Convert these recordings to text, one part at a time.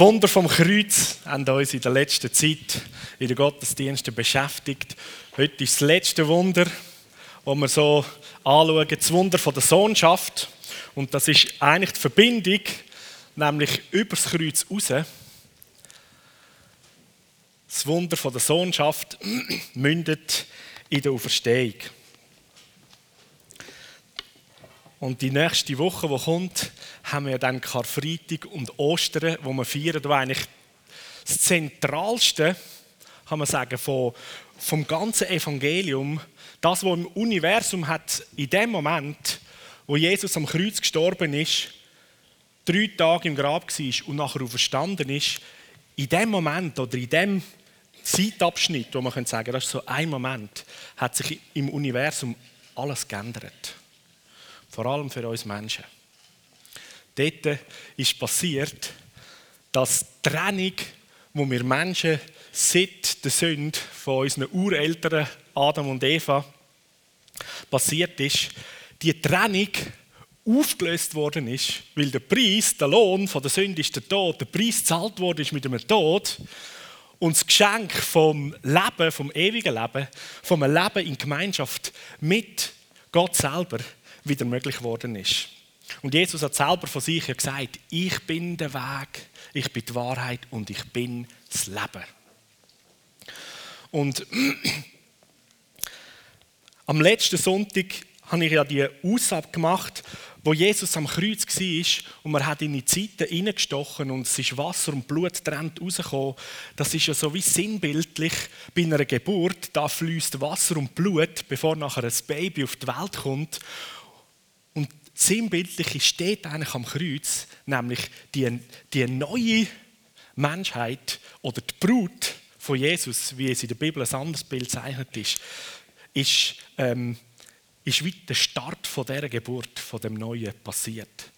Wunder vom Kreuz haben uns in der letzten Zeit in den Gottesdiensten beschäftigt. Heute ist das letzte Wunder, das wir so anschauen, das Wunder der Sohnschaft. Und das ist eigentlich die Verbindung, nämlich übers Kreuz raus. Das Wunder der Sohnschaft mündet in der Auferstehung. Und die nächste Woche, die kommt, haben wir dann Karfreitag und Ostern, wo wir feiern, wo eigentlich das Zentralste, kann man sagen, von, vom ganzen Evangelium, das, was im Universum hat, in dem Moment, wo Jesus am Kreuz gestorben ist, drei Tage im Grab war und nachher auferstanden ist, in dem Moment oder in dem Zeitabschnitt, wo man sagen das ist so ein Moment, hat sich im Universum alles geändert. Vor allem für uns Menschen. Dort ist passiert, dass die Trennung, wo wir Menschen seit der Sünde von unseren Ureltern Adam und Eva passiert ist, die Trennung aufgelöst worden ist, weil der Preis, der Lohn von der Sünde ist der Tod, der Preis gezahlt worden ist mit dem Tod und das Geschenk vom Leben, vom ewigen Leben, vom Leben in Gemeinschaft mit Gott selber wieder möglich geworden ist. Und Jesus hat selber von sich gesagt, ich bin der Weg, ich bin die Wahrheit und ich bin das Leben. Und am letzten Sonntag habe ich ja die Aussage gemacht, wo Jesus am Kreuz war und man hat in die Zeiten hineingestochen und es ist Wasser und Blut trennt rausgekommen. Das ist ja so wie sinnbildlich bei einer Geburt. Da fließt Wasser und Blut, bevor nachher ein Baby auf die Welt kommt. Und sinnbildlich steht eigentlich am Kreuz, nämlich die, die neue Menschheit oder die Brut von Jesus, wie es in der Bibel ein anderes Bild bezeichnet ist, ist, ähm, ist wie der Start von dieser Geburt, von dem Neuen passiert.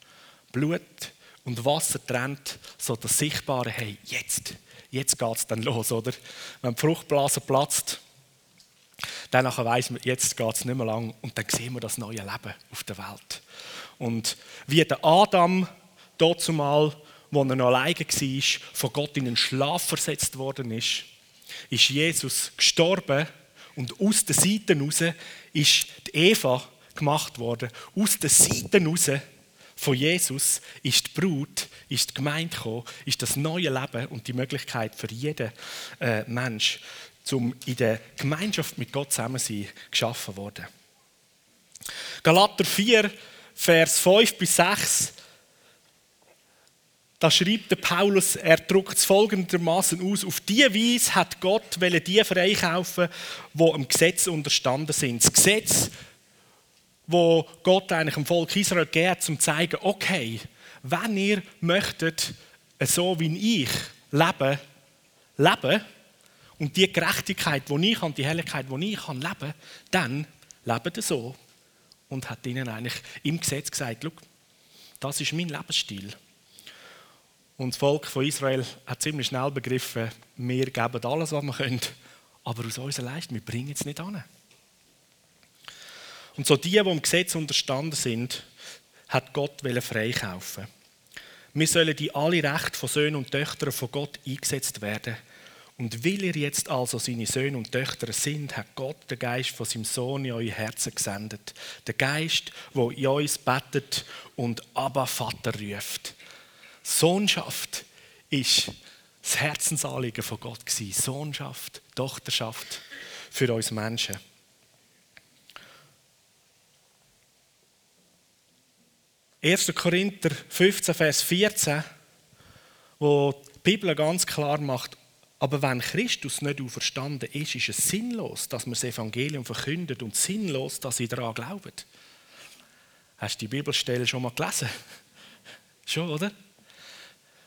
Blut und Wasser trennt, so das Sichtbare, hey, jetzt, jetzt geht es dann los, oder? Wenn die Fruchtblase platzt, dann weiss man, jetzt geht es nicht mehr lang und dann sehen wir das neue Leben auf der Welt. Und wie der Adam dort zumal, wo er noch alleine war, von Gott in einen Schlaf versetzt worden ist, ist Jesus gestorben und aus den Seiten heraus ist die Eva gemacht worden. Aus den Seiten heraus von Jesus ist die Brut, ist die Gemeinde gekommen, ist das neue Leben und die Möglichkeit für jeden äh, Mensch, um in der Gemeinschaft mit Gott zusammen zu sein, geschaffen worden. Galater 4, Vers 5 bis 6 da schreibt der Paulus, er druckt es folgendermaßen aus: Auf diese Weise hat Gott die freikaufen, die im Gesetz unterstanden sind. Das Gesetz, wo Gott eigentlich dem Volk Israel gegeben hat, um zu zeigen, okay, wenn ihr möchtet, so wie ich leben, leben und die Gerechtigkeit, die ich habe, die Helligkeit, die ich kann leben, dann lebt ihr so. Und hat ihnen eigentlich im Gesetz gesagt, das ist mein Lebensstil. Und das Volk von Israel hat ziemlich schnell begriffen, wir geben alles, was wir können, aber aus unserer Leistung, wir bringen es nicht an. Und so die, die im Gesetz unterstanden sind, hat Gott freikaufen. Wir sollen die alle Rechte von Söhnen und Töchtern von Gott eingesetzt werden. Und weil ihr jetzt also seine Söhne und Töchter sind, hat Gott den Geist von seinem Sohn in euer Herzen gesendet. Der Geist, der in uns betet und Abba Vater ruft. Sohnschaft ist das Herzensanliegen von Gott gewesen. Sohnschaft, Tochterschaft für uns Menschen. Erster Korinther 15, Vers 14, wo die Bibel ganz klar macht, aber wenn Christus nicht auferstanden ist, ist es sinnlos, dass man das Evangelium verkündet und sinnlos, dass sie daran glauben. Hast du die Bibelstelle schon mal gelesen? Schon, oder?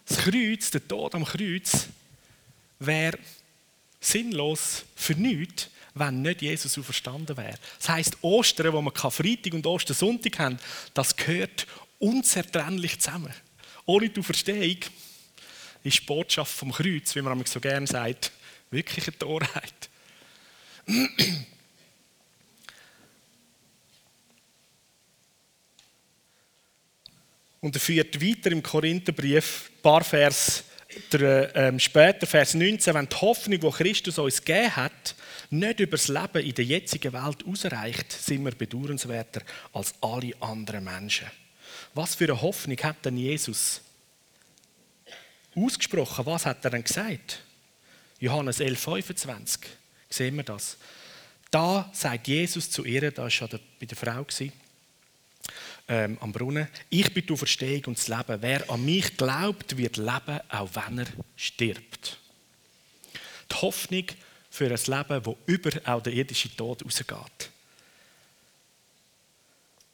Das Kreuz, der Tod am Kreuz, wäre sinnlos für nichts, wenn nicht Jesus auferstanden wäre. Das heisst, Ostern, wo wir Karfreitag und Ostersonntag haben, das gehört unzertrennlich zusammen. Ohne die Auferstehung ist die Botschaft vom Kreuz, wie man so gerne sagt, wirklich eine Torheit. Und er führt weiter im Korintherbrief, ein paar Vers ähm, später, Vers 19, wenn die Hoffnung, die Christus uns gegeben hat, nicht über das Leben in der jetzigen Welt ausreicht, sind wir bedauernswerter als alle anderen Menschen. Was für eine Hoffnung hat denn Jesus ausgesprochen? Was hat er denn gesagt? Johannes 11, 25. Sehen wir das? Da sagt Jesus zu ihr, da war schon bei der Frau, ähm, am Brunnen, ich bin die Auferstehung und das Leben. Wer an mich glaubt, wird leben, auch wenn er stirbt. Die Hoffnung für ein Leben, das über auch den irdischen Tod rausgeht.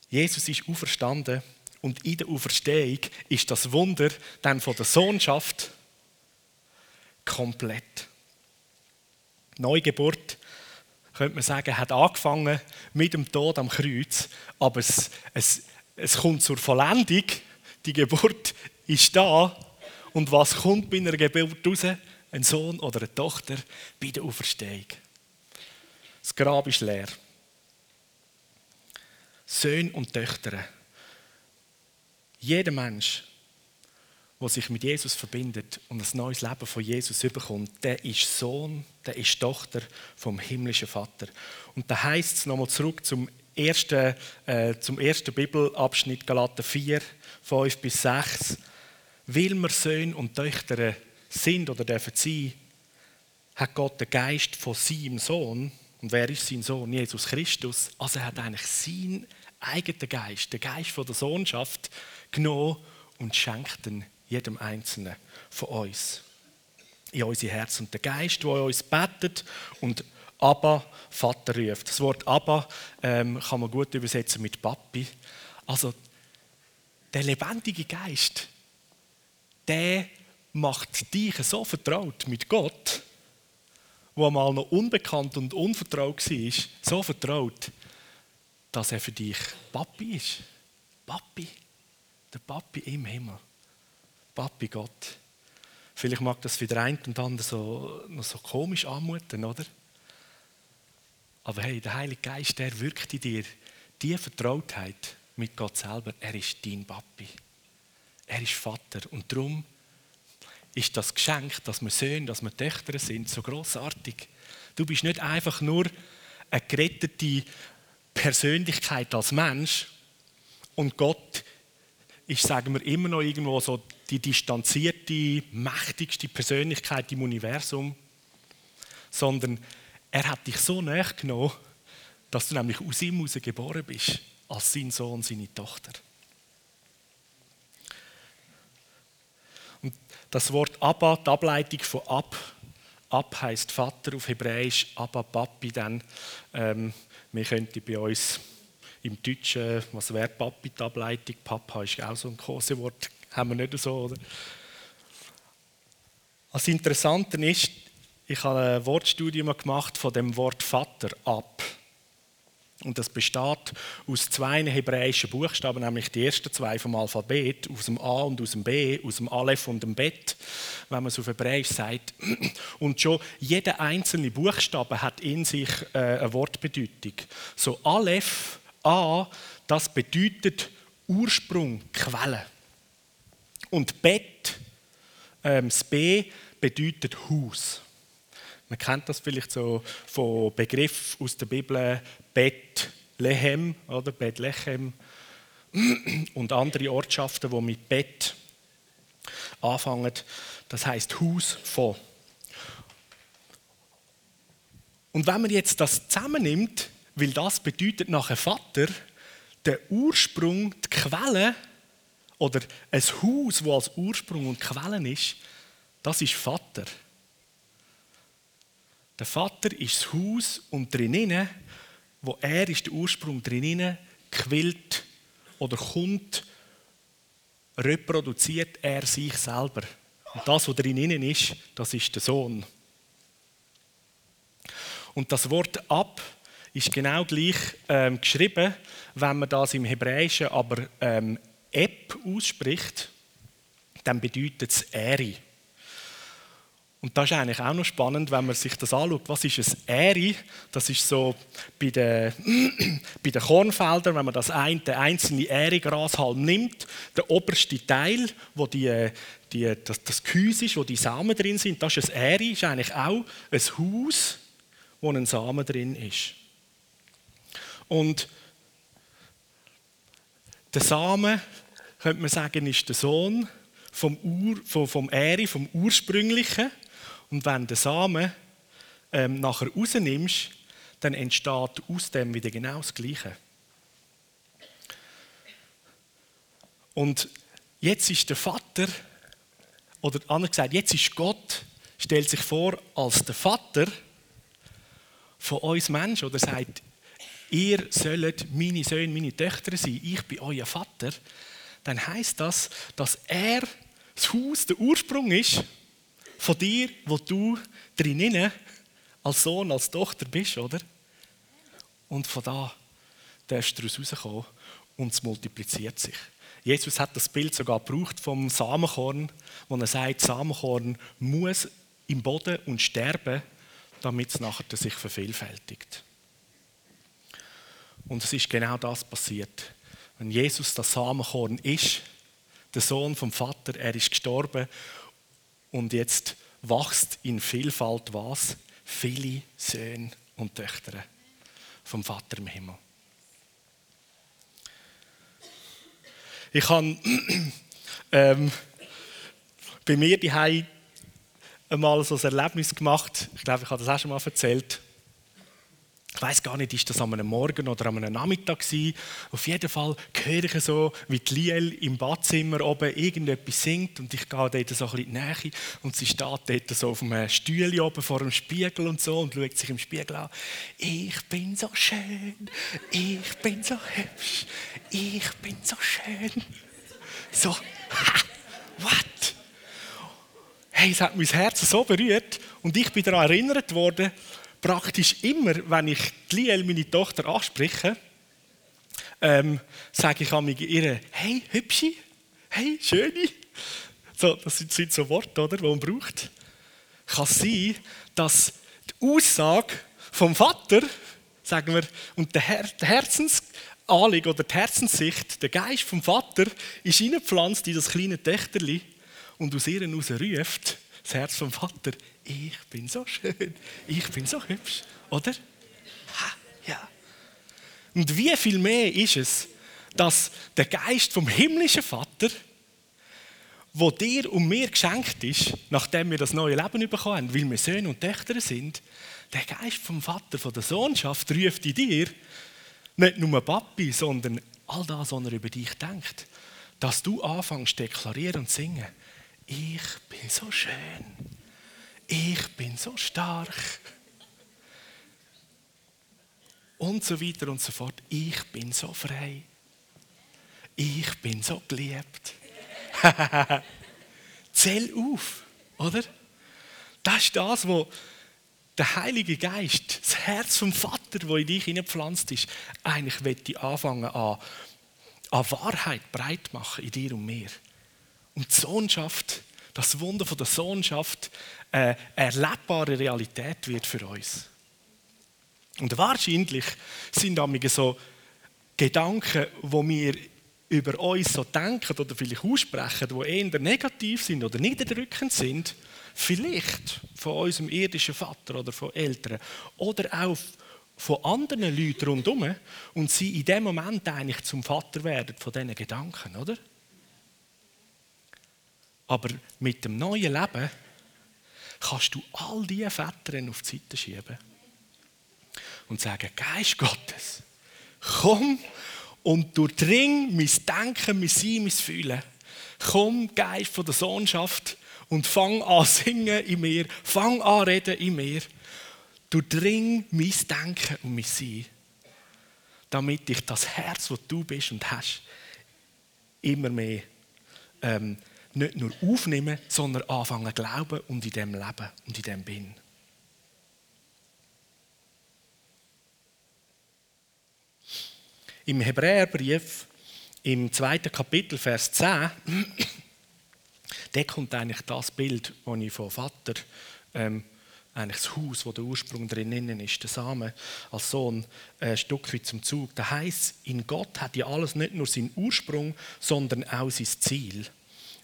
Jesus ist auferstanden und in der Auferstehung ist das Wunder dann von der Sohnschaft komplett. Neugeburt, könnte man sagen, hat angefangen mit dem Tod am Kreuz, aber es, es, es kommt zur Vollendung. Die Geburt ist da. Und was kommt bei einer Geburt raus? Ein Sohn oder eine Tochter bei der Auferstehung. Das Grab ist leer. Söhne und Töchter. Jeder Mensch, der sich mit Jesus verbindet und ein neues Leben von Jesus bekommt, der ist Sohn, der ist Tochter vom himmlischen Vater. Und da heißt es nochmal zurück zum ersten, äh, zum ersten Bibelabschnitt Galater 4, 5 bis 6. Weil wir Söhne und Töchter sind oder dürfen sein, hat Gott den Geist von seinem Sohn, und wer ist sein Sohn? Jesus Christus. Also er hat eigentlich seinen eigenen Geist, den Geist von der Sohnschaft, genommen und schenkt ihn jedem Einzelnen von uns in unsere Herzen. Und der Geist, der uns betet und Abba, Vater ruft. Das Wort Abba ähm, kann man gut übersetzen mit Papi. Also der lebendige Geist, der macht dich so vertraut mit Gott, wo mal noch unbekannt und unvertraut war, so vertraut, dass er für dich Papi ist. Papi, der Papi im Himmel. Papi Gott. Vielleicht mag das für den einen und anderen so, noch so komisch anmuten, oder? Aber hey, der Heilige Geist, der wirkt in dir. Die Vertrautheit mit Gott selber, er ist dein Papi. Er ist Vater. Und darum ist das Geschenk, dass wir Söhne, dass wir Töchter sind, so großartig. Du bist nicht einfach nur eine gerettete Persönlichkeit als Mensch und Gott ist, sagen wir, immer noch irgendwo so die distanzierte, mächtigste Persönlichkeit im Universum, sondern er hat dich so näher genommen, dass du nämlich aus ihm heraus geboren bist, als sein Sohn, seine Tochter. Und das Wort Abba, die Ableitung von Ab, Ab heißt Vater auf Hebräisch, Abba Papi, dann ähm, wir könnten bei uns im Deutschen, was wäre Papi die Ableitung? Papa ist auch so ein Kosewort, haben wir nicht so, oder? Das Interessante ist, ich habe ein Wortstudium gemacht von dem Wort Vater ab. Und das besteht aus zwei hebräischen Buchstaben, nämlich die ersten zwei vom Alphabet, aus dem A und aus dem B, aus dem Aleph und dem Bet, wenn man es auf Hebräisch sagt. Und schon jeder einzelne Buchstabe hat in sich äh, eine Wortbedeutung. So Aleph, A, das bedeutet Ursprung, Quelle. Und Bet, ähm, das B, bedeutet Haus. Man kennt das vielleicht so von Begriffen aus der Bibel, Bethlehem oder Bethlehem und andere Ortschaften, die mit Bett anfangen. Das heißt Haus von. Und wenn man jetzt das zusammennimmt, weil das bedeutet nachher Vater, der Ursprung, die Quelle oder ein Haus, wo als Ursprung und Quelle ist, das ist Vater. Der Vater ist das Haus und drinnen, wo er ist der Ursprung drinnen, quillt oder kommt, reproduziert er sich selber. Und das, was drinnen ist, das ist der Sohn. Und das Wort ab ist genau gleich ähm, geschrieben, wenn man das im Hebräischen aber ähm, Eb ausspricht, dann bedeutet es Ehre. Und das ist eigentlich auch noch spannend, wenn man sich das anschaut. Was ist ein Äri? Das ist so bei den, bei den Kornfeldern, wenn man das ein, den einzelnen Äri-Grashalm nimmt, der oberste Teil, wo die, die, das, das Gehäuse ist, wo die Samen drin sind, das ist ein Äri, ist eigentlich auch ein Haus, wo ein Samen drin ist. Und der Samen, könnte man sagen, ist der Sohn vom, Ur, vom, vom Äri, vom Ursprünglichen. Und wenn den Samen ähm, nachher rausnimmst, dann entsteht aus dem wieder genau das Gleiche. Und jetzt ist der Vater, oder anders gesagt, jetzt ist Gott, stellt sich vor als der Vater von uns Menschen oder sagt, ihr sollt meine Söhne, meine Töchter sein, ich bin euer Vater, dann heißt das, dass er das Haus, der Ursprung ist von dir, wo du drinnen als Sohn, als Tochter bist, oder? Und von da darfst du rauskommen und es multipliziert sich. Jesus hat das Bild sogar gebraucht vom Samenkorn, wo er sagt, Samenkorn muss im Boden und sterben, damit es nachher sich vervielfältigt. Und es ist genau das passiert. Wenn Jesus das Samenkorn ist, der Sohn vom Vater, er ist gestorben und jetzt wächst in Vielfalt was? Viele Söhne und Töchter vom Vater im Himmel. Ich habe ähm, bei mir die einmal so ein Erlebnis gemacht. Ich glaube, ich habe das auch schon mal erzählt. Ich weiß gar nicht, ist das einem Morgen oder einem Nachmittag gewesen. Auf jeden Fall höre ich so, wie die Liel im Badzimmer oben irgendetwas singt und ich gehe dort so ein bisschen in die Nähe und sie steht dort so auf einem Stühle oben vor dem Spiegel und so und schaut sich im Spiegel an. Ich bin so schön, ich bin so hübsch, ich bin so schön. So, ha, what? Hey, es hat mein Herz so berührt und ich bin daran erinnert worden, praktisch immer, wenn ich Liel, meine Tochter, anspreche, ähm, sage ich an ihr, hey, hübschi, hey, schöne. So, das sind so Worte, oder, die man braucht. Kann sein, dass die Aussage vom Vater, sagen wir, und der, Her der Herzensanliegen oder die Herzenssicht, der Geist vom Vater, ist hineingepflanzt in das kleine Töchterli und aus ihr heraus ruft, das Herz vom Vater, ich bin so schön, ich bin so hübsch, oder? Ha, ja. Und wie viel mehr ist es, dass der Geist vom himmlischen Vater, wo dir und mir geschenkt ist, nachdem wir das neue Leben bekommen haben, weil wir Söhne und Töchter sind, der Geist vom Vater, von der Sohnschaft, ruft in dir nicht nur Papi, sondern all das, was er über dich denkt. Dass du anfängst deklarieren und singen. Ich bin so schön ich bin so stark. Und so weiter und so fort. Ich bin so frei. Ich bin so geliebt. Zähl auf, oder? Das ist das, was der Heilige Geist, das Herz vom Vater, wo in dich hineingepflanzt ist, eigentlich möchte anfangen an, an Wahrheit breit machen in dir und mir. Und die Sohnschaft, das Wunder von der Sohnschaft eine erlebbare Realität wird für uns. Und wahrscheinlich sind einige so Gedanken, wo wir über uns so denken oder vielleicht aussprechen, die eher negativ sind oder niederdrückend sind, vielleicht von unserem irdischen Vater oder von Eltern oder auch von anderen Leuten rundherum und sie in dem Moment eigentlich zum Vater werden von diesen Gedanken, oder? Aber mit dem neuen Leben kannst du all diese Väter auf die Seite schieben und sagen, Geist Gottes, komm und durchdring mein Denken, mein Sein, mein Fühlen. Komm, Geist von der Sohnschaft, und fang an singen in mir, fang an reden in mir. Durchdring mein Denken und mein Sein, damit ich das Herz, das du bist und hast, immer mehr ähm, nicht nur aufnehmen, sondern anfangen zu glauben und in dem leben und in dem bin. Im Hebräerbrief, im zweiten Kapitel, Vers 10, Da kommt eigentlich das Bild, das ich vom Vater, ähm, eigentlich das Haus, wo der Ursprung drinnen ist, der Samen als Sohn, ein Stück weit zum Zug. Das heißt, in Gott hat ja alles nicht nur seinen Ursprung, sondern auch sein Ziel.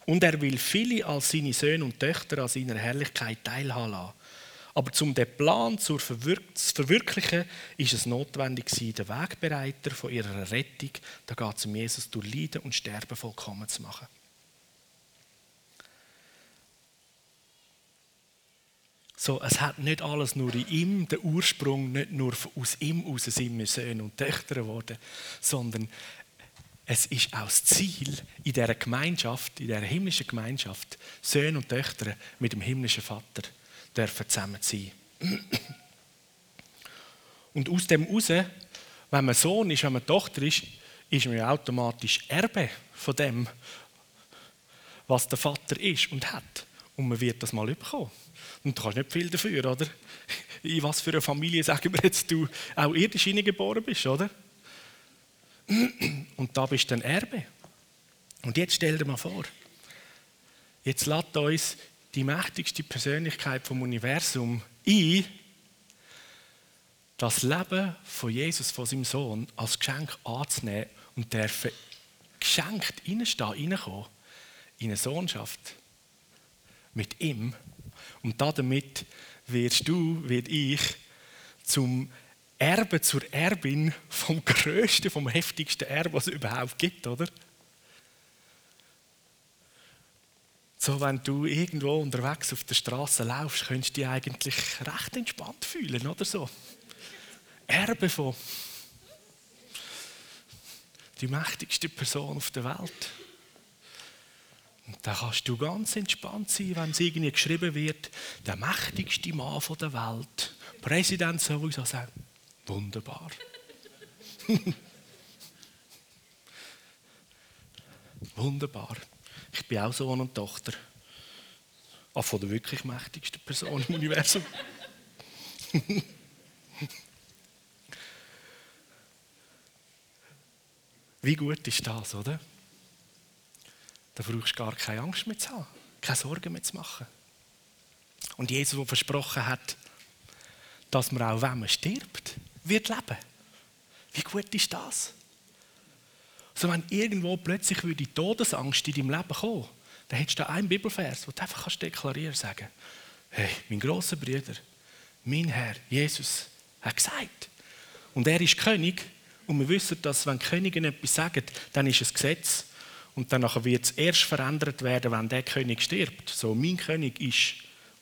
Und er will viele als seine Söhne und Töchter an seiner Herrlichkeit teilhaben lassen. Aber um den Plan zu verwirklichen, ist es notwendig, den Wegbereiter von ihrer Rettung, da geht es um Jesus, durch Leiden und Sterben vollkommen zu machen. So, es hat nicht alles nur in ihm, der Ursprung, nicht nur aus ihm aus sind wir Söhne und Töchter geworden, sondern es ist auch das Ziel in dieser Gemeinschaft, in dieser himmlischen Gemeinschaft, Söhne und Töchter mit dem himmlischen Vater dürfen zusammen sein. Und aus dem heraus, wenn man Sohn ist, wenn man Tochter ist, ist man ja automatisch Erbe von dem, was der Vater ist und hat. Und man wird das mal bekommen. Und du kannst nicht viel dafür, oder? In was für einer Familie, sagen wir jetzt, du auch irdisch hineingeboren bist, oder? Und da bist du ein Erbe. Und jetzt stell dir mal vor, jetzt lädt uns die mächtigste Persönlichkeit vom Universum ein, das Leben von Jesus, von seinem Sohn, als Geschenk anzunehmen und dürfen geschenkt reinstehen, reinkommen in eine Sohnschaft mit ihm. Und damit wirst du, wird ich, zum Erbe, zur Erbin vom größten, vom heftigsten Erbe, was es überhaupt gibt, oder? So, wenn du irgendwo unterwegs auf der Straße laufst, könntest du dich eigentlich recht entspannt fühlen, oder so? Erbe von die mächtigste Person auf der Welt. Und da kannst du ganz entspannt sein, wenn es irgendwie geschrieben wird, der mächtigste Mann der Welt. Präsident sowieso sagen, wunderbar. wunderbar. Ich bin auch Sohn und Tochter. Auch von der wirklich mächtigsten Person im Universum. Wie gut ist das, oder? Da brauchst du gar keine Angst mehr zu haben, keine Sorgen mehr zu machen. Und Jesus, der versprochen hat, dass man auch, wenn man stirbt, wird leben. Wie gut ist das? So, wenn irgendwo plötzlich die Todesangst in deinem Leben kommen, dann hättest du einen Bibelvers, wo du einfach kannst deklarieren sagen, hey, mein grosser Bruder, mein Herr, Jesus, hat gesagt. Und er ist König. Und wir wissen, dass wenn Könige etwas sagen, dann ist es Gesetz. Und dann wird es erst verändert werden, wenn der König stirbt. So, mein König ist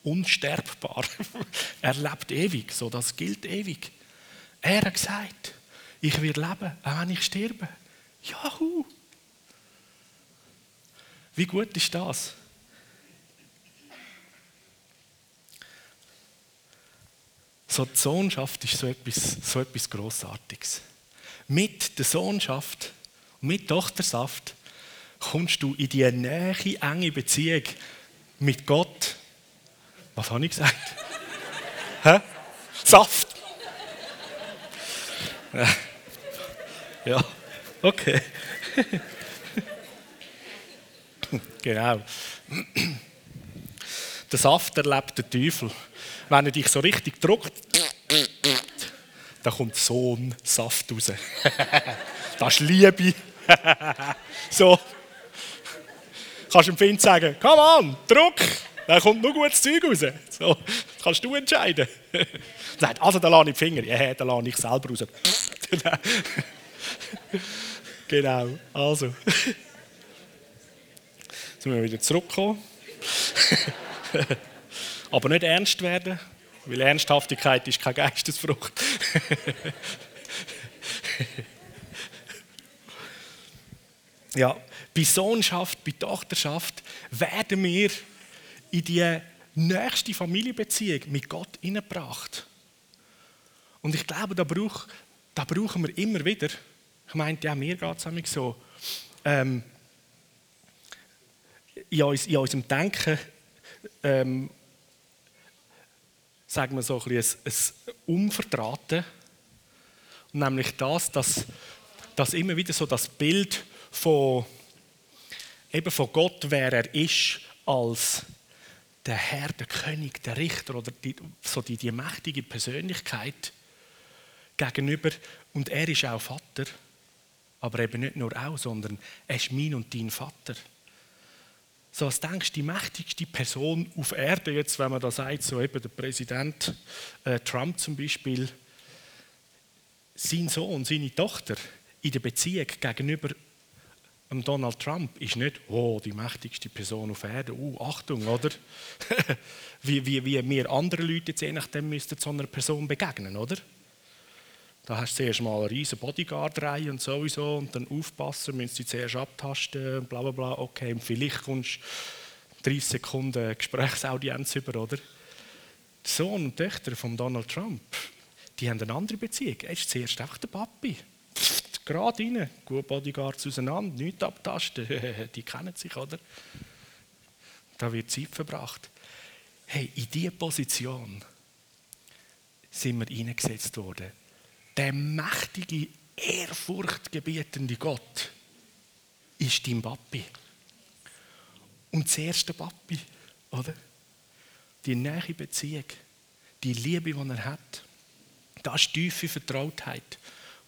unsterbbar. er lebt ewig. So, das gilt ewig. Er hat gesagt, ich werde leben, auch wenn ich sterbe. Juhu! Wie gut ist das? So die Sohnschaft ist so etwas, so etwas Grossartiges. Mit der Sohnschaft und mit Tochtersaft kommst du in die nähe, enge Beziehung mit Gott. Was habe ich gesagt? Hä? Saft! ja. Okay. genau. Der Saft erlebt der Teufel. Wenn er dich so richtig druckt, dann kommt so ein Saft raus. das ist Liebe. so. Kannst du dem Find sagen, komm an, druck, dann kommt nur gutes Zeug raus. So, kannst du entscheiden. Sagt, also da lasse ich die Finger. Ja, da lasse ich selber raus. Genau, also. Jetzt müssen wir wieder zurückkommen. Aber nicht ernst werden, weil Ernsthaftigkeit ist keine Geistesfrucht. ja, bei Sohnschaft, bei Tochterschaft werden wir in die nächste Familienbeziehung mit Gott hineingebracht. Und ich glaube, da, brauch, da brauchen wir immer wieder ich meinte, ja, mir geht es so. Ähm, in, uns, in unserem Denken ähm, sagen wir so ein, bisschen ein, ein. Nämlich das, dass, dass immer wieder so das Bild von, eben von Gott, wer er ist, als der Herr, der König, der Richter oder die, so die, die mächtige Persönlichkeit gegenüber. Und er ist auch Vater, aber eben nicht nur auch, sondern er ist mein und dein Vater. So, was denkst du, die mächtigste Person auf Erde, jetzt, wenn man da sagt, so eben der Präsident äh, Trump zum Beispiel, sein Sohn, seine Tochter in der Beziehung gegenüber Donald Trump ist nicht, oh, die mächtigste Person auf Erde, uh, Achtung, oder? wie, wie, wie wir andere Leute jetzt je nachdem müssten so einer Person begegnen, oder? Da hast du zuerst mal eine riesige Bodyguard-Reihe und sowieso und dann aufpassen, müssen sie zuerst abtasten, bla bla bla, okay, und vielleicht kommst du 30 Sekunden Gesprächsaudienz über, oder? Die Sohn und Töchter von Donald Trump, die haben eine andere Beziehung. Er ist zuerst einfach der Papi. Gerade rein, gut Bodyguards auseinander, nichts abtasten, die kennen sich, oder? Da wird Zeit verbracht. Hey, in diese Position sind wir eingesetzt worden der mächtige, ehrfurchtgebietende Gott ist dein Papi. Und das erste Papi, oder? Die nähe Beziehung, die Liebe, die er hat, das ist tiefe Vertrautheit,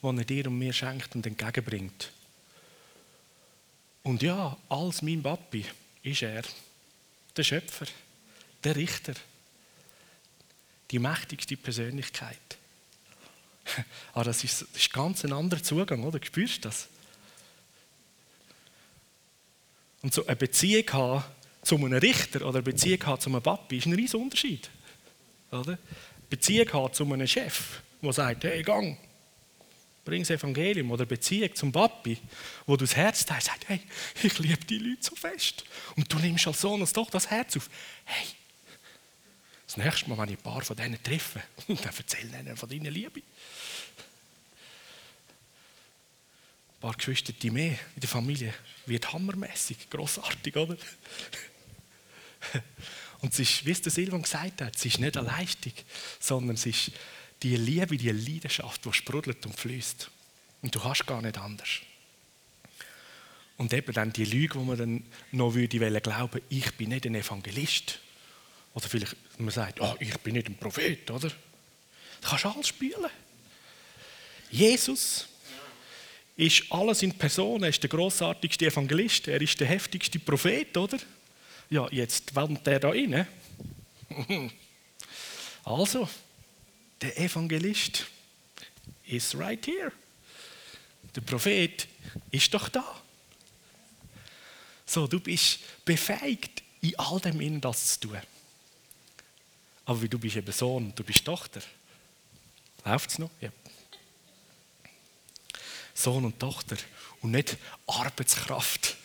die er dir und mir schenkt und entgegenbringt. Und ja, als mein Papi ist er der Schöpfer, der Richter, die mächtigste Persönlichkeit. Aber das ist, das ist ganz ein anderer Zugang, oder? Spürst du das? Und so eine Beziehung haben zu einem Richter oder eine Beziehung haben zu einem Papi ist ein riesiger Unterschied. Oder? Beziehung haben zu einem Chef, der sagt, hey, gang, bring das Evangelium. Oder Beziehung zum Papi, wo du das Herz teilst, sagt, hey, ich liebe die Leute so fest. Und du nimmst als Sohn doch das Herz auf. Hey, das nächste Mal, wenn ich ein paar von denen treffe, dann erzähl ihnen von deiner Liebe. Ein paar Geschwister die mehr in der Familie wird hammermäßig, großartig, oder? Und es ist, wie es der Silvan gesagt hat, es ist nicht eine Leistung, sondern es ist die Liebe, die Leidenschaft, die sprudelt und fließt. Und du hast gar nicht anders. Und eben dann die Lüge, wo man dann noch würde glauben, ich bin nicht ein Evangelist. Oder vielleicht man sagt, oh, ich bin nicht ein Prophet, oder? Du kannst alles spielen. Jesus ist alles in Person. Er ist der großartigste Evangelist, er ist der heftigste Prophet, oder? Ja, jetzt wandert er da rein. Also, der Evangelist ist right here. Der Prophet ist doch da. So, du bist befähigt, in all dem innen das zu tun. Aber du bist eben Sohn, du bist Tochter. Läuft es noch? Ja. Sohn und Tochter und nicht Arbeitskraft.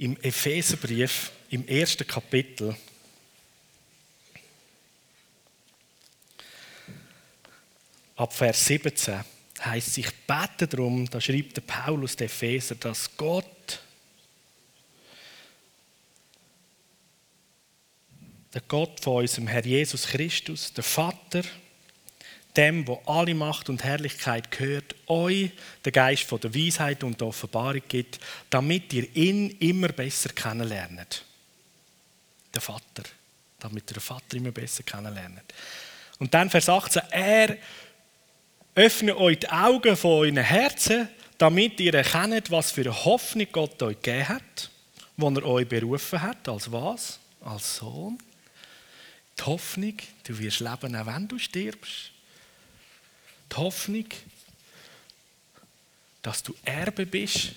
Im Epheserbrief, im ersten Kapitel, ab Vers 17, heißt ich bete darum, da schreibt der Paulus der Epheser, dass Gott der Gott von unserem Herr Jesus Christus, der Vater, dem, wo alle Macht und Herrlichkeit gehört, euch den Geist von der Weisheit und der Offenbarung gibt, damit ihr ihn immer besser kennenlernt. Der Vater, damit ihr den Vater immer besser kennenlernt. Und dann Vers 18, er öffnet euch die Augen von euren Herzen, damit ihr erkennt, was für eine Hoffnung Gott euch gegeben hat, wo er euch berufen hat, als was? Als Sohn die Hoffnung, du wirst leben, auch wenn du stirbst. Die Hoffnung, dass du Erbe bist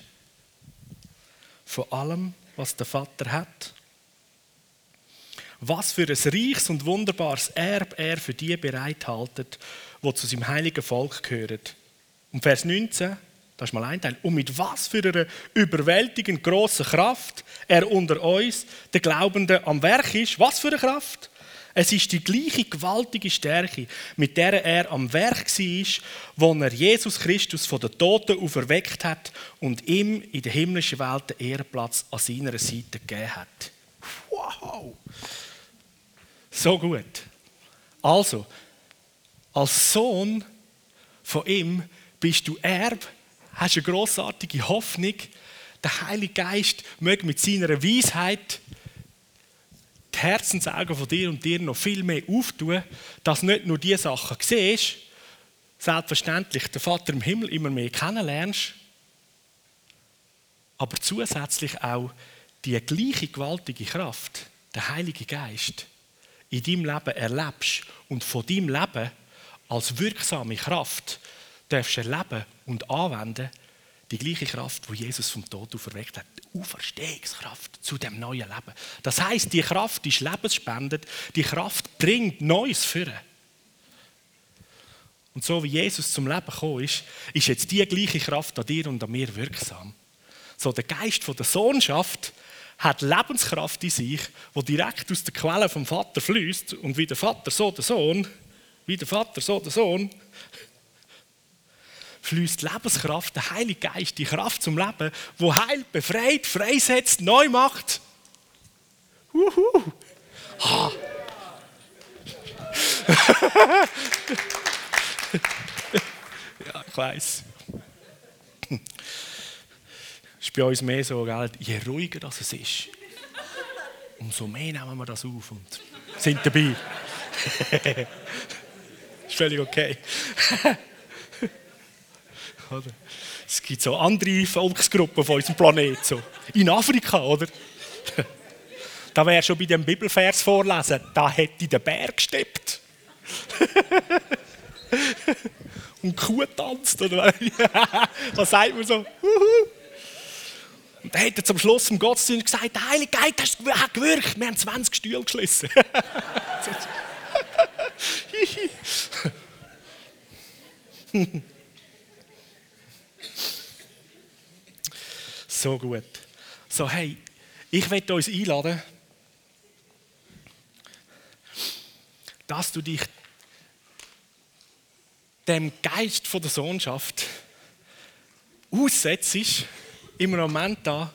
von allem, was der Vater hat. Was für ein reiches und wunderbares Erbe er für die bereithaltet, wo zu seinem heiligen Volk gehören. Und Vers 19, das ist mal ein Teil. Und mit was für einer überwältigend grossen Kraft er unter uns, den Glaubenden, am Werk ist. Was für eine Kraft? Es ist die gleiche gewaltige Stärke, mit der er am Werk war, wo er Jesus Christus von den Toten auferweckt hat und ihm in der himmlischen Welt den Ehrenplatz an seiner Seite gegeben hat. Wow! So gut. Also, als Sohn von ihm bist du Erb, hast eine großartige Hoffnung. Der Heilige Geist möge mit seiner Weisheit die Herzensaugen von dir und dir noch viel mehr auftun, dass nicht nur die Sachen siehst, selbstverständlich den Vater im Himmel immer mehr kennenlernst, aber zusätzlich auch die gleiche gewaltige Kraft, der Heilige Geist, in deinem Leben erlebst und von deinem Leben als wirksame Kraft darfst erleben und anwenden, die gleiche Kraft, die Jesus vom Tod auferweckt hat. Die Auferstehungskraft zu dem neuen Leben. Das heißt, die Kraft ist lebensspendend, die Kraft bringt Neues führen. Und so wie Jesus zum Leben gekommen ist, ist jetzt die gleiche Kraft an dir und an mir wirksam. So der Geist von der Sohnschaft hat Lebenskraft in sich, wo direkt aus der Quelle vom Vater fließt und wie der Vater so der Sohn, wie der Vater so der Sohn, fließt Lebenskraft, der Heilige Geist, die Kraft zum Leben, wo heilt, befreit, freisetzt, neu macht. Uhu. Ha. ja, ich weiß. Ist bei uns mehr so, gell? je ruhiger das es ist, umso mehr nehmen wir das auf und sind dabei. ist völlig okay. Es gibt so andere Volksgruppen auf unserem Planeten. So. In Afrika, oder? Da wäre schon bei dem Bibelvers vorlesen, da hätte der Berg gesteppt. Und Kuh tanzt, oder? Was sagt man so? Und dann hat er zum Schluss im Gottesdienst gesagt, der Heilige Geist hat gewirkt, wir haben 20 Stühle geschlossen. so gut. So, hey, ich werde uns einladen, dass du dich dem Geist von der Sohnschaft aussetzt, im Moment da,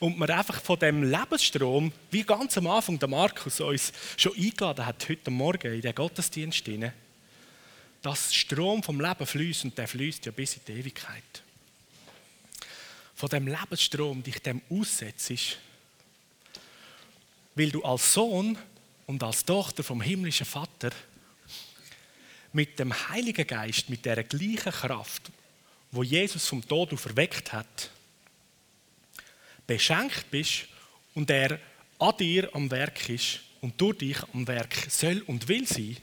und man einfach von dem Lebensstrom, wie ganz am Anfang der Markus uns schon eingeladen hat, heute Morgen in den Gottesdienst hinein, dass Strom vom Leben fließt und der fließt ja bis in die Ewigkeit. Von dem Lebensstrom dich dem aussetzt, weil du als Sohn und als Tochter vom himmlischen Vater mit dem Heiligen Geist, mit der gleichen Kraft, wo Jesus vom Tod auferweckt hat, beschenkt bist und er an dir am Werk ist und durch dich am Werk soll und will sein,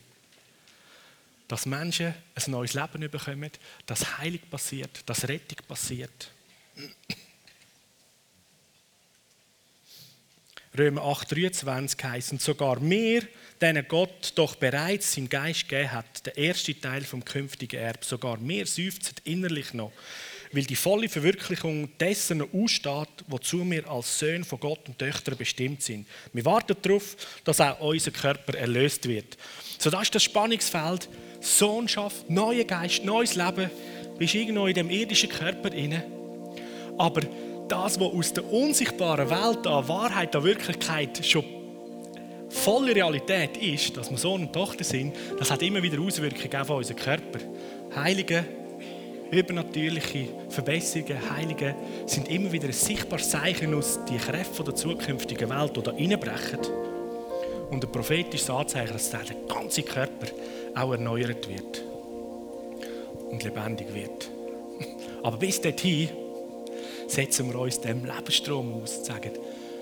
dass Menschen ein neues Leben bekommen, dass Heilung passiert, dass Rettung passiert. Römer 8,23 heißt, und sogar wir, denen Gott doch bereits seinen Geist gegeben hat, der erste Teil vom künftigen Erb, sogar wir seufzen innerlich noch, weil die volle Verwirklichung dessen aussteht, wozu wir als Söhne von Gott und Töchter bestimmt sind. Wir warten darauf, dass auch unser Körper erlöst wird. So das ist das Spannungsfeld. Sohnschaft, neuer Geist, neues Leben. Bist irgendwo in dem irdischen Körper inne. Aber das, was aus der unsichtbaren Welt an Wahrheit, an Wirklichkeit schon volle Realität ist, dass wir Sohn und Tochter sind, das hat immer wieder Auswirkungen auf unseren Körper. Heilige, übernatürliche Verbesserungen, Heilige sind immer wieder ein sichtbares Zeichen aus die Kräfte der zukünftigen Welt, die da reinbrechen. Und ein prophetisches Anzeichen, dass der ganze Körper auch erneuert wird und lebendig wird. Aber bis dorthin setzen wir uns dem Lebensstrom aus und sagen,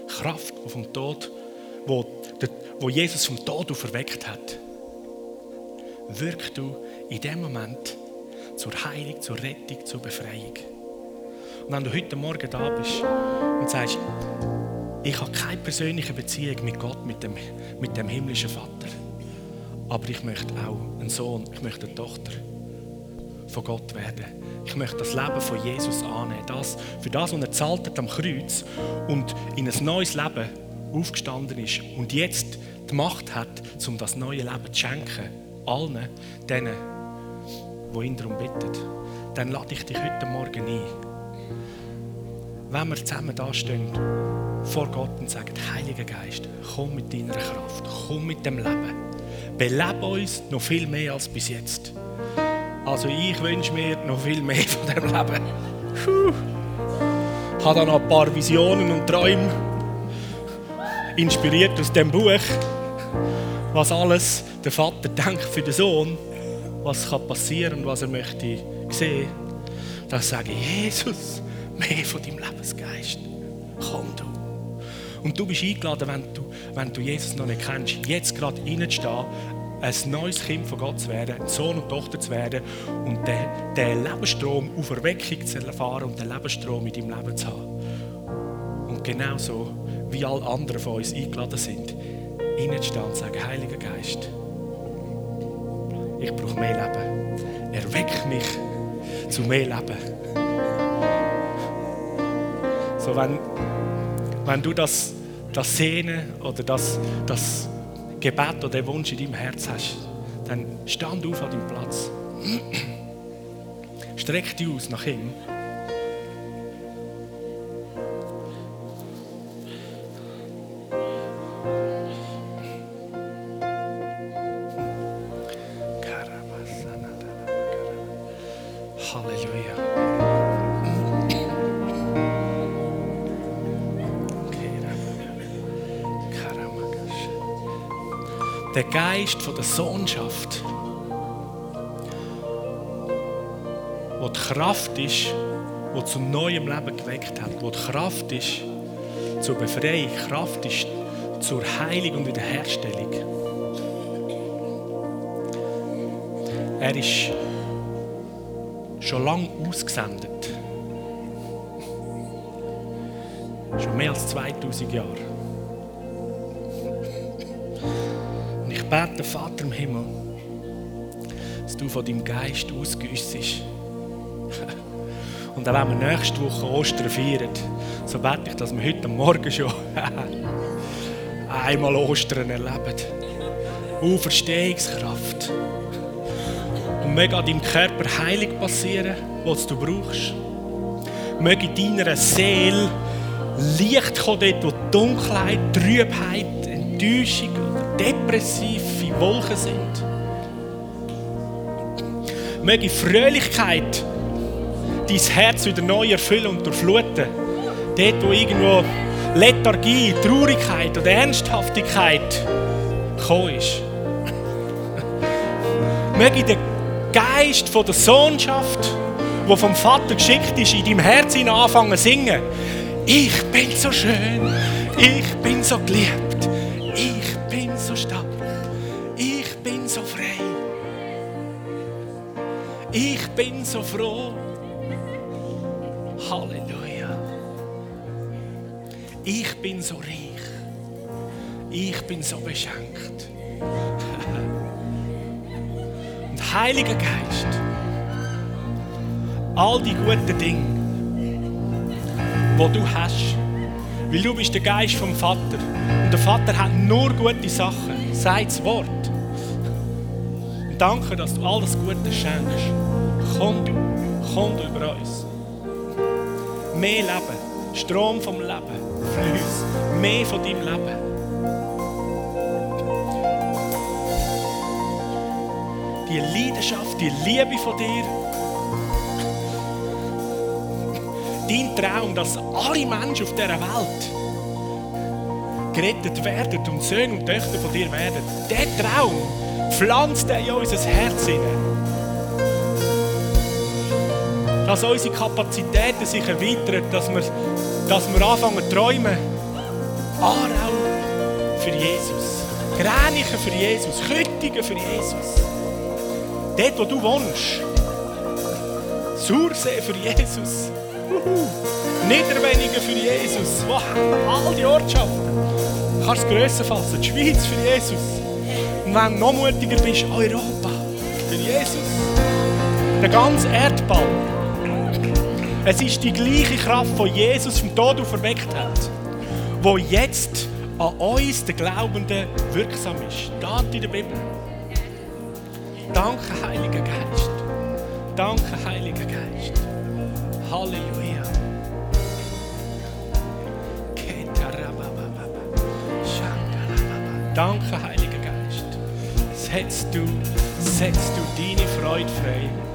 Kraft, die vom Tod, wo, wo Jesus vom Tod verweckt hat, wirkt du in dem Moment zur Heilung, zur Rettung, zur Befreiung. Und wenn du heute Morgen da bist und sagst, ich habe keine persönliche Beziehung mit Gott, mit dem, mit dem himmlischen Vater, aber ich möchte auch einen Sohn, ich möchte eine Tochter von Gott werden. Ich möchte das Leben von Jesus annehmen. Das, für das, was er zahlt hat am Kreuz und in ein neues Leben aufgestanden ist und jetzt die Macht hat, um das neue Leben zu schenken. Allen denen, die ihn darum bitten. Dann lade ich dich heute Morgen ein. Wenn wir zusammen da stehen vor Gott und sagen, Heiliger Geist, komm mit deiner Kraft, komm mit dem Leben belebe uns noch viel mehr als bis jetzt. Also ich wünsche mir noch viel mehr von dem Leben. Ich habe da noch ein paar Visionen und Träume, inspiriert aus dem Buch, was alles der Vater denkt für den Sohn, was kann passieren und was er möchte sehen. Da sage ich, Jesus, mehr von deinem Lebensgeist. Komm du. Und du bist eingeladen, wenn du, wenn du Jesus noch nicht kennst, jetzt gerade reinzustehen, ein neues Kind von Gott zu werden, Sohn und Tochter zu werden und den, den Lebensstrom auf Erweckung zu erfahren und den Lebensstrom in deinem Leben zu haben. Und genauso wie alle anderen von uns eingeladen sind, reinzustehen und zu sagen, Heiliger Geist, ich brauche mehr Leben. Erweck mich zu mehr Leben. So, wenn, wenn du das, das Sehnen oder das, das Gebet oder den Wunsch in deinem Herz hast, dann stand auf an deinem Platz. Streck dich aus nach ihm. Geist von der Sohnschaft, wo die Kraft ist, wo zum neuen Leben geweckt hat, wo die Kraft ist zur Befreiung, Kraft ist zur Heilung und Wiederherstellung. Er ist schon lange ausgesendet. Schon mehr als 2000 Jahre. Bete, Vater im Himmel, dass du von deinem Geist ausgüssest. Und auch wenn wir nächste Woche Ostern feiern, so bete ich, dass wir heute Morgen schon einmal Ostern erleben. Auferstehungskraft. Und möge an deinem Körper Heilung passieren, was du brauchst. Möge in deiner Seele Licht kommen, dort wo Dunkelheit, Trübheit, Enttäuschung depressive Wolken sind. Möge Fröhlichkeit dein Herz wieder neu erfüllen und durchfluten. Dort, wo irgendwo Lethargie, Traurigkeit oder Ernsthaftigkeit gekommen ist. Möge der Geist von der Sohnschaft, wo vom Vater geschickt ist, in deinem Herzen anfangen zu singen. Ich bin so schön, ich bin so geliebt. Bin so froh. Halleluja. Ich bin so reich. Ich bin so beschenkt. Und Heiliger Geist, all die guten Dinge, wo du hast, weil du bist der Geist vom Vater und der Vater hat nur gute Sachen. Sei das Wort. Und danke, dass du alles Gute schenkst. Komm du, komm du über uns. Mehr Leben, Strom vom Leben, Flüss, mehr von deinem Leben. Die Leidenschaft, die Liebe von dir. Dein Traum, dass alle Menschen auf dieser Welt gerettet werden und Söhne und Töchter von dir werden. Der Traum pflanzt er in unser Herz hinein dass unsere Kapazitäten sich erweitern, dass wir, dass wir anfangen zu träumen. Aarau für Jesus. Gränichen für Jesus. Küttingen für Jesus. Dort, wo du wohnst. Sursee für Jesus. Niederwenigen für Jesus. Wow. All die Ortschaften. Du kannst grösser fassen. Die Schweiz für Jesus. Und wenn du noch mutiger bist, Europa für Jesus. Der ganze Erdball. Es ist die gleiche Kraft, die Jesus vom Tod auferweckt hat, wo jetzt an uns, den Glaubenden, wirksam ist. Da in der Bibel. Danke, Heiliger Geist. Danke, Heiliger Geist. Halleluja. Danke, Heiliger Geist. setz du, setz du deine Freude frei.